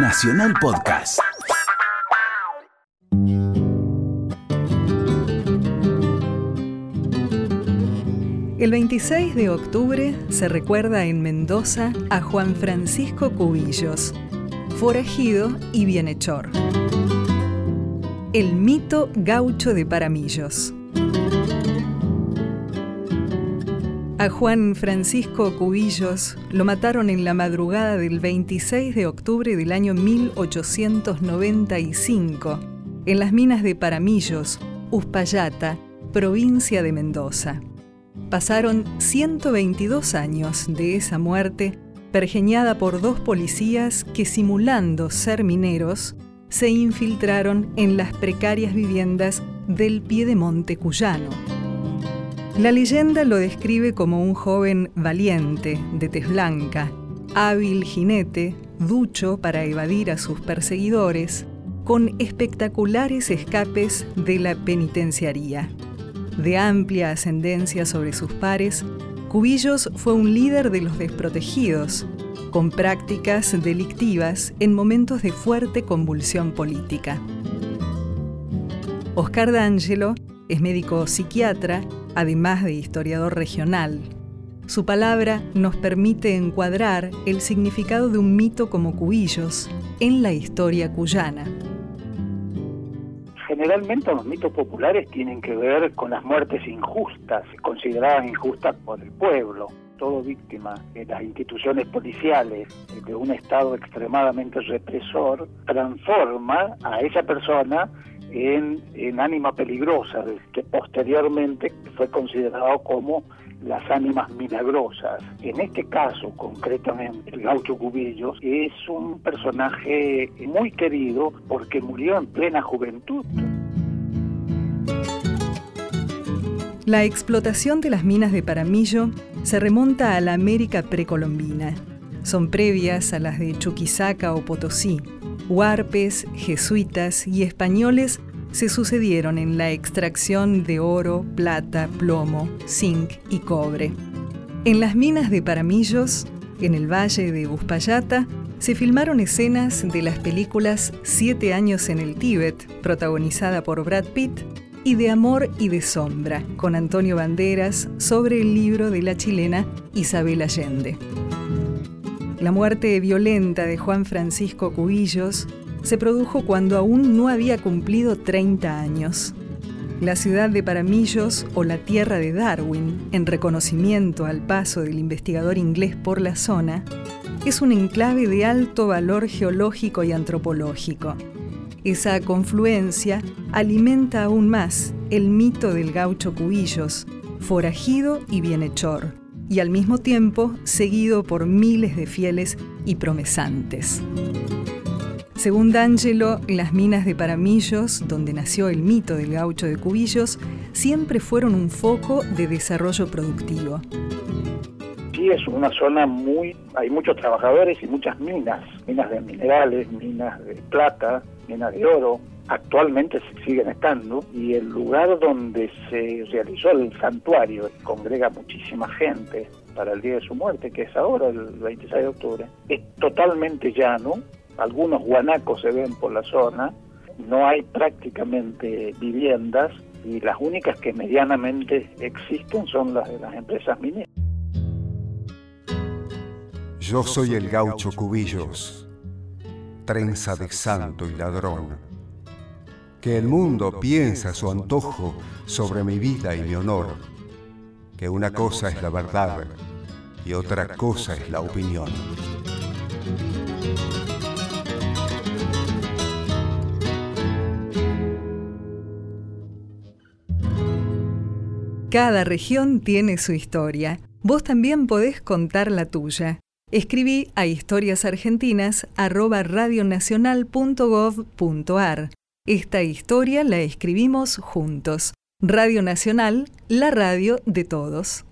Nacional Podcast. El 26 de octubre se recuerda en Mendoza a Juan Francisco Cubillos, forajido y bienhechor. El mito gaucho de Paramillos. A Juan Francisco Cubillos lo mataron en la madrugada del 26 de octubre del año 1895 en las minas de Paramillos, Uspallata, provincia de Mendoza. Pasaron 122 años de esa muerte, pergeñada por dos policías que simulando ser mineros, se infiltraron en las precarias viviendas del Piedemonte cuyano. La leyenda lo describe como un joven valiente, de tez blanca, hábil jinete, ducho para evadir a sus perseguidores, con espectaculares escapes de la penitenciaría. De amplia ascendencia sobre sus pares, Cubillos fue un líder de los desprotegidos, con prácticas delictivas en momentos de fuerte convulsión política. Oscar D'Angelo es médico psiquiatra, además de historiador regional. Su palabra nos permite encuadrar el significado de un mito como Cubillos en la historia cuyana. Generalmente los mitos populares tienen que ver con las muertes injustas, consideradas injustas por el pueblo. Todo víctima de las instituciones policiales, de un Estado extremadamente represor, transforma a esa persona en, ánima peligrosa, que posteriormente fue considerado como las ánimas milagrosas. En este caso, concretamente, el gaucho Cubillos es un personaje muy querido porque murió en plena juventud. La explotación de las minas de Paramillo se remonta a la América precolombina. Son previas a las de Chuquisaca o Potosí. Huarpes, jesuitas y españoles se sucedieron en la extracción de oro, plata, plomo, zinc y cobre. En las minas de Paramillos, en el valle de Uspallata, se filmaron escenas de las películas Siete años en el Tíbet, protagonizada por Brad Pitt, y de Amor y de Sombra, con Antonio Banderas, sobre el libro de la chilena Isabel Allende. La muerte violenta de Juan Francisco Cubillos se produjo cuando aún no había cumplido 30 años. La ciudad de Paramillos o la tierra de Darwin, en reconocimiento al paso del investigador inglés por la zona, es un enclave de alto valor geológico y antropológico. Esa confluencia alimenta aún más el mito del gaucho Cubillos, forajido y bienhechor, y al mismo tiempo seguido por miles de fieles y promesantes. Según D'Angelo, las minas de Paramillos, donde nació el mito del gaucho de Cubillos, siempre fueron un foco de desarrollo productivo. Sí, es una zona muy... hay muchos trabajadores y muchas minas, minas de minerales, minas de plata, minas de oro, actualmente siguen estando y el lugar donde se realizó el santuario congrega muchísima gente para el día de su muerte, que es ahora el 26 de octubre, es totalmente llano, algunos guanacos se ven por la zona, no hay prácticamente viviendas y las únicas que medianamente existen son las de las empresas mineras. Yo soy el gaucho Cubillos, trenza de santo y ladrón. Que el mundo piensa a su antojo sobre mi vida y mi honor. Que una cosa es la verdad y otra cosa es la opinión. Cada región tiene su historia. Vos también podés contar la tuya. Escribí a historiasargentinas.radionacional.gov.ar. Esta historia la escribimos juntos. Radio Nacional, la radio de todos.